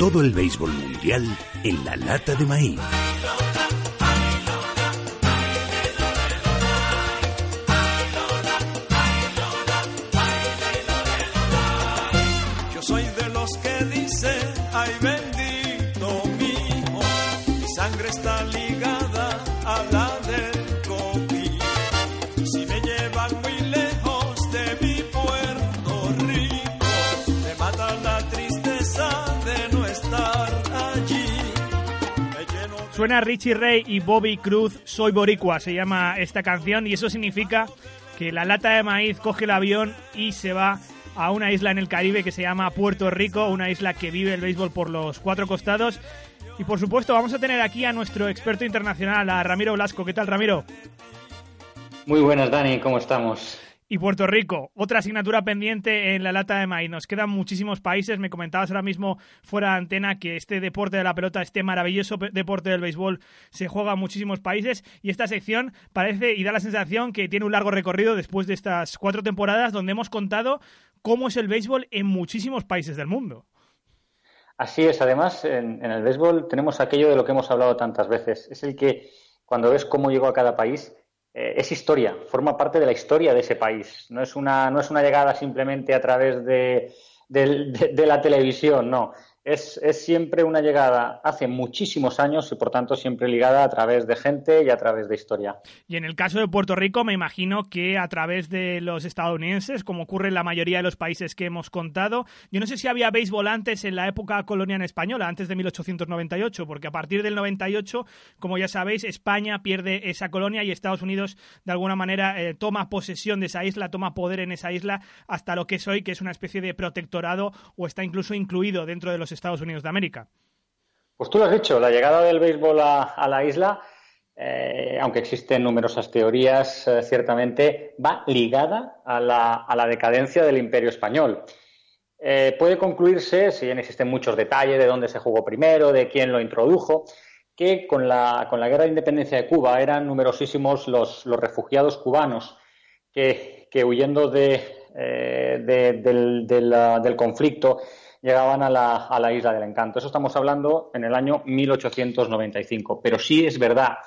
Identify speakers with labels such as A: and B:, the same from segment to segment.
A: Todo el béisbol mundial en la lata de maíz.
B: Yo soy de los que dice, ay bendito
C: Suena Richie Ray y Bobby Cruz, Soy Boricua, se llama esta canción, y eso significa que la lata de maíz coge el avión y se va a una isla en el Caribe que se llama Puerto Rico, una isla que vive el béisbol por los cuatro costados. Y por supuesto, vamos a tener aquí a nuestro experto internacional, a Ramiro Blasco. ¿Qué tal, Ramiro?
D: Muy buenas, Dani, ¿cómo estamos?
C: Y Puerto Rico, otra asignatura pendiente en la lata de maíz. Nos quedan muchísimos países. Me comentabas ahora mismo fuera de antena que este deporte de la pelota, este maravilloso deporte del béisbol, se juega en muchísimos países. Y esta sección parece y da la sensación que tiene un largo recorrido después de estas cuatro temporadas donde hemos contado cómo es el béisbol en muchísimos países del mundo.
D: Así es, además, en, en el béisbol tenemos aquello de lo que hemos hablado tantas veces. Es el que cuando ves cómo llegó a cada país, eh, es historia, forma parte de la historia de ese país. No es una, no es una llegada simplemente a través de, de- de la televisión, no. Es, siempre una llegada hace muchísimos años y, por tanto, siempre ligada a través de gente y a través de historia.
C: Y en el caso de Puerto Rico, me imagino que a través de los estadounidenses, como ocurre en la mayoría de los países que hemos contado, yo no sé si había béisbol antes en la época colonial española, antes de 1898, porque a partir del 98, como ya sabéis, España pierde esa colonia y Estados Unidos, de alguna manera, eh, toma posesión de esa isla, toma poder en esa isla, hasta lo que es hoy, que es una especie de protectorado o está incluso incluido dentro de los Estados Unidos de América.
D: Pues tú lo has dicho, la llegada del béisbol a, la isla, eh, aunque existen numerosas teorías, eh, ciertamente va ligada a la, decadencia del imperio español. Eh, puede concluirse, si bien existen muchos detalles de dónde se jugó primero, de quién lo introdujo, que con la, guerra de independencia de Cuba eran numerosísimos los, refugiados cubanos que, huyendo del conflicto llegaban a la, a la isla del encanto. Eso estamos hablando en el año 1895. Pero sí es verdad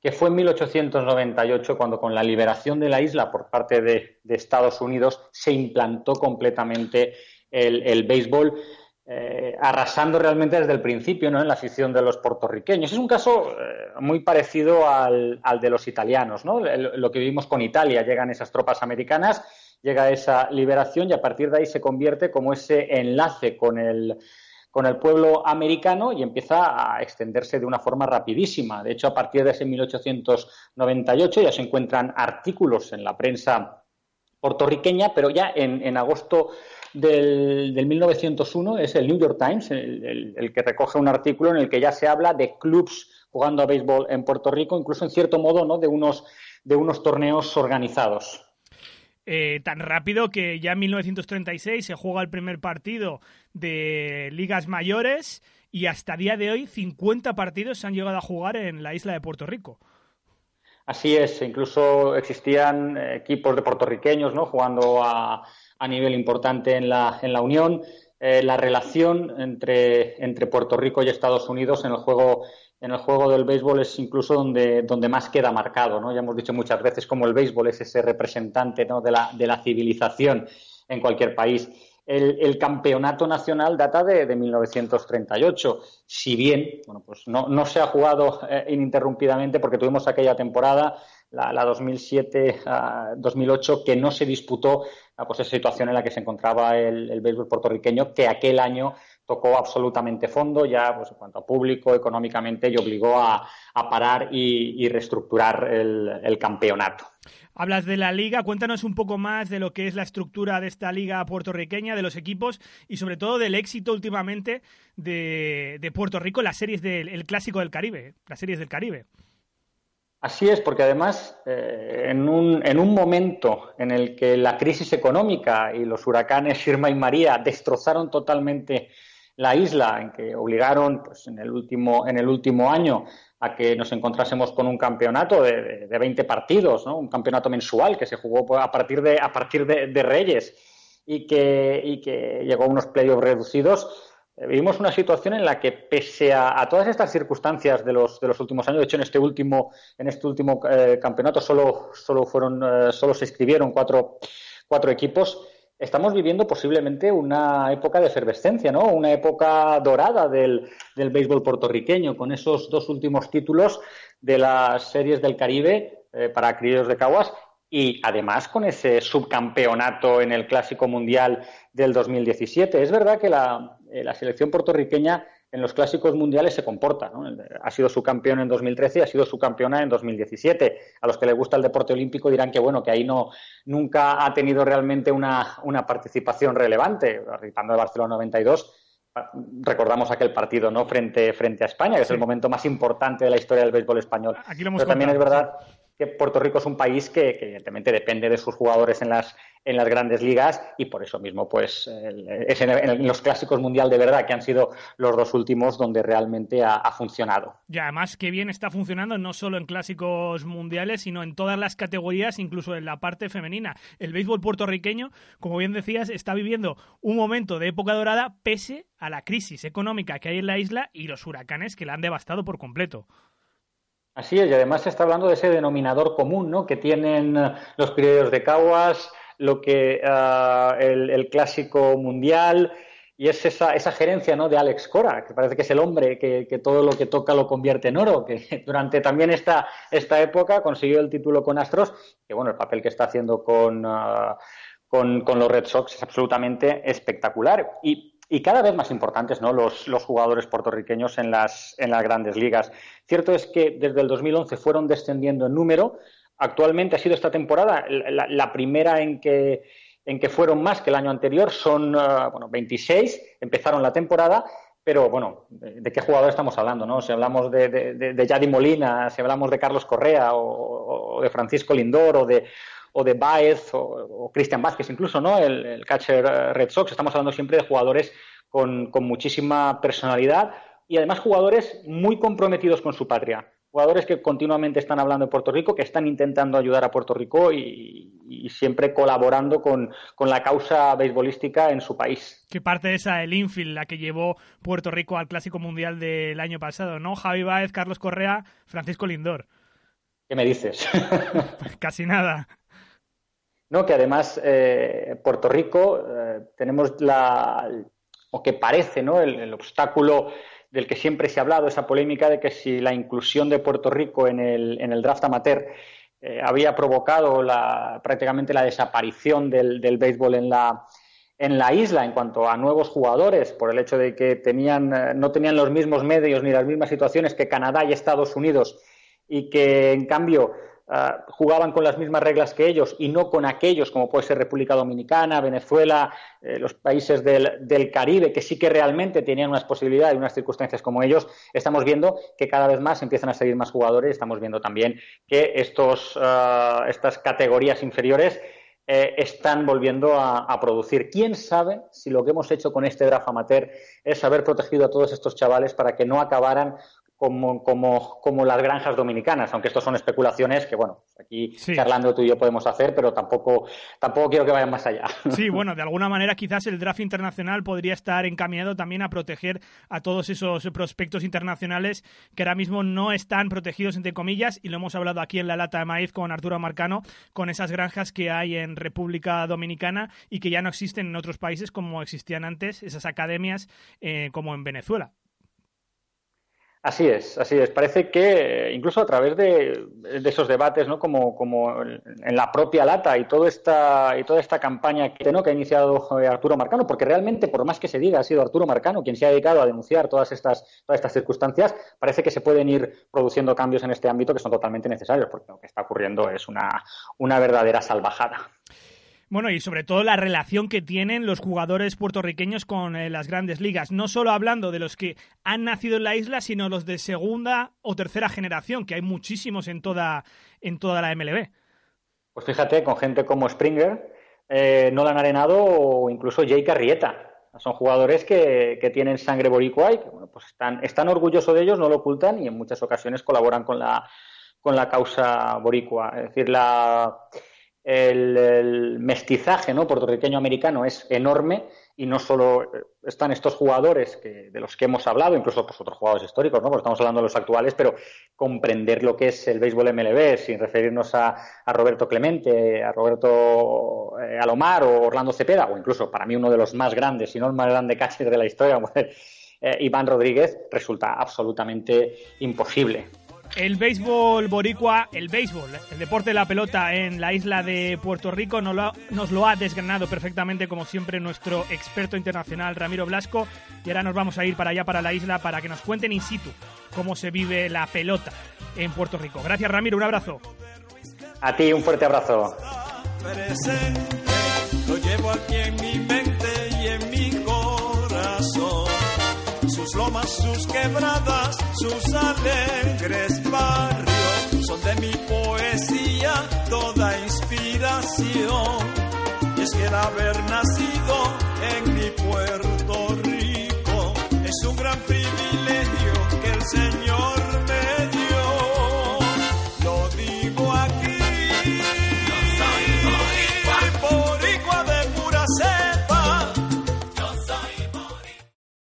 D: que fue en 1898 cuando con la liberación de la isla por parte de, de Estados Unidos se implantó completamente el, el béisbol, eh, arrasando realmente desde el principio ¿no? en la afición de los puertorriqueños. Es un caso eh, muy parecido al, al de los italianos, ¿no? Lo que vivimos con Italia. Llegan esas tropas americanas, llega esa liberación y a partir de ahí se convierte como ese enlace con el, con el pueblo americano y empieza a extenderse de una forma rapidísima. De hecho, a partir de ese 1898 ya se encuentran artículos en la prensa puertorriqueña, pero ya en, en agosto del, del 1901 es el New York Times el, el- el que recoge un artículo en el que ya se habla de clubs jugando a béisbol en Puerto Rico, incluso en cierto modo ¿no? de, unos, de unos torneos organizados.
C: Eh, tan rápido que ya en 1936 se juega el primer partido de ligas mayores y hasta día de hoy 50 partidos se han llegado a jugar en la isla de Puerto Rico.
D: Así es, incluso existían equipos de puertorriqueños ¿no? jugando a, a nivel importante en la, en la Unión. Eh, la relación entre, entre Puerto Rico y Estados Unidos en el juego, en el juego del béisbol es incluso donde, donde más queda marcado. ¿no? Ya hemos dicho muchas veces cómo el béisbol es ese representante ¿no? de, la, de la civilización en cualquier país. El, campeonato nacional data de, de, 1938. Si bien, bueno, pues no, no se ha jugado eh, ininterrumpidamente porque tuvimos aquella temporada la, 2007-2008 ah, que no se disputó ah, pues esa situación en la que se encontraba el, el béisbol puertorriqueño, que aquel año tocó absolutamente fondo ya pues, en cuanto a público, económicamente, y obligó a, parar y, reestructurar el, campeonato.
C: Hablas de la liga, cuéntanos un poco más de lo que es la estructura de esta liga puertorriqueña, de los equipos y sobre todo del éxito últimamente de, Puerto Rico las series del Clásico del Caribe, las series del Caribe.
D: Así es, porque además eh, en, un, en, un, momento en el que la crisis económica y los huracanes Irma y María destrozaron totalmente la isla, en que obligaron pues, en, el último, en el último año a que nos encontrásemos con un campeonato de, de, 20 partidos, ¿no? un campeonato mensual que se jugó a partir de, a partir de, Reyes y que, y que llegó a unos playoffs reducidos. Vivimos una situación en la que, pese a, todas estas circunstancias de los, de los últimos años, de hecho, en este último, en este último eh, campeonato solo, solo, fueron, eh, solo se inscribieron cuatro, cuatro equipos, estamos viviendo posiblemente una época de efervescencia, ¿no? Una época dorada del, del béisbol puertorriqueño, con esos dos últimos títulos de las series del Caribe eh, para criollos de Caguas y además con ese subcampeonato en el Clásico Mundial del 2017. Es verdad que la, eh, la selección puertorriqueña en los clásicos mundiales se comporta. Ha sido su campeón en 2013 y ha sido su campeona en 2017. A los que les gusta el deporte olímpico dirán que bueno que ahí no nunca ha tenido realmente una, participación relevante. Participando de Barcelona 92, recordamos aquel partido no frente, frente a España, que es el momento más importante de la historia del béisbol español. Pero también es verdad que Puerto Rico es un país que, evidentemente depende de sus jugadores en las, en las grandes ligas y por eso mismo pues es en, los clásicos mundial de verdad que han sido los dos últimos donde realmente ha, funcionado.
C: Y además que bien está funcionando no solo en clásicos mundiales sino en todas las categorías, incluso en la parte femenina. El béisbol puertorriqueño, como bien decías, está viviendo un momento de época dorada pese a la crisis económica que hay en la isla y los huracanes que la han devastado por completo.
D: Así es, y además se está hablando de ese denominador común ¿no? que tienen eh, los criollos de Caguas, lo que eh, el, clásico mundial, y es esa, esa gerencia ¿no? de Alex Cora, que parece que es el hombre que, todo lo que toca lo convierte en oro, que durante también esta, esta época consiguió el título con Astros, que bueno, el papel que está haciendo con, eh, con, con los Red Sox es absolutamente espectacular. Y y cada vez más importantes ¿no? los, los jugadores puertorriqueños en las, en las grandes ligas. Cierto es que desde el 2011 fueron descendiendo en número. Actualmente ha sido esta temporada la, primera en que, en que fueron más que el año anterior. Son uh, bueno, 26, empezaron la temporada, pero bueno, ¿de, qué jugador estamos hablando? ¿no? Si hablamos de, de, Yadi Molina, si hablamos de Carlos Correa o de Francisco Lindor o de, o de Baez o, Cristian Vázquez, incluso, ¿no? El, catcher eh, Red Sox. Estamos hablando siempre de jugadores con, muchísima personalidad y además jugadores muy comprometidos con su patria. Jugadores que continuamente están hablando de Puerto Rico, que están intentando ayudar a Puerto Rico y, siempre colaborando con, la causa beisbolística en su país.
C: ¿Qué parte esa el infield, la que llevó Puerto Rico al Clásico Mundial del año pasado, ¿no? Javi Baez, Carlos Correa, Francisco Lindor.
D: ¿Qué me dices?
C: Pues casi nada.
D: No, que además eh, Puerto Rico eh, tenemos la, o que parece, ¿no? El, obstáculo del que siempre se ha hablado, esa polémica de que si la inclusión de Puerto Rico en el, en el draft amateur eh, había provocado la, prácticamente la desaparición del, del béisbol en la, en la isla en cuanto a nuevos jugadores, por el hecho de que tenían, no tenían los mismos medios ni las mismas situaciones que Canadá y Estados Unidos y que en cambio Ah, jugaban con las mismas reglas que ellos y no con aquellos como puede ser República Dominicana, Venezuela, eh, los países del, Caribe, que sí que realmente tenían unas posibilidades y unas circunstancias como ellos, estamos viendo que cada vez más empiezan a seguir más jugadores. Estamos viendo también que estos, ah, estas categorías inferiores eh, están volviendo a, a, producir. ¿Quién sabe si lo que hemos hecho con este draft amateur es haber protegido a todos estos chavales para que no acabaran como, como, como las granjas dominicanas, aunque esto son especulaciones que, bueno, aquí charlando tú y yo podemos hacer, pero tampoco, tampoco quiero que vayan más allá.
C: Sí, bueno, de alguna manera quizás el draft internacional podría estar encaminado también a proteger a todos esos prospectos internacionales que ahora mismo no están protegidos, entre comillas, y lo hemos hablado aquí en la lata de maíz con Arturo Marcano, con esas granjas que hay en República Dominicana y que ya no existen en otros países como existían antes, esas academias eh, como en Venezuela.
D: Así es, así es. Parece que incluso a través de, esos debates, ¿no? Como, como, en la propia lata y toda esta y toda esta campaña que, ¿no? que ha iniciado eh, Arturo Marcano, porque realmente, por más que se diga, ha sido Arturo Marcano quien se ha dedicado a denunciar todas estas todas estas circunstancias, parece que se pueden ir produciendo cambios en este ámbito que son totalmente necesarios, porque lo que está ocurriendo es una, una verdadera salvajada.
C: Bueno, y sobre todo la relación que tienen los jugadores puertorriqueños con eh, las grandes ligas. No solo hablando de los que han nacido en la isla, sino los de segunda o tercera generación, que hay muchísimos en toda, en toda la MLB.
D: Pues fíjate, con gente como Springer, eh, Nolan Arenado o incluso Jake Arrieta. Son jugadores que, que tienen sangre boricua y que bueno, pues están, están orgullosos de ellos, no lo ocultan y en muchas ocasiones colaboran con la, con la causa boricua. Es decir, la el, mestizaje ¿no? puertorriqueño-americano es enorme y no solo eh, están estos jugadores que, de los que hemos hablado, incluso pues, otros jugadores históricos, ¿no? porque estamos hablando de los actuales, pero comprender lo que es el béisbol MLB sin referirnos a, Roberto Clemente, a Roberto eh, Alomar o Orlando Cepeda, o incluso para mí uno de los más grandes, si no el más grande catcher de la historia, eh, Iván Rodríguez, resulta absolutamente imposible
C: el béisbol boricua, el béisbol, el deporte de la pelota en la isla de Puerto Rico, nos lo, nos lo, ha desgranado perfectamente, como siempre, nuestro experto internacional Ramiro Blasco. Y ahora nos vamos a ir para allá, para la isla, para que nos cuenten in situ cómo se vive la pelota en Puerto Rico. Gracias, Ramiro, un abrazo.
D: A ti, un fuerte abrazo.
B: Sus quebradas, sus alegres barrios, son de mi poesía toda inspiración. Y es que el haber nacido en mi Puerto Rico es un gran privilegio que el Señor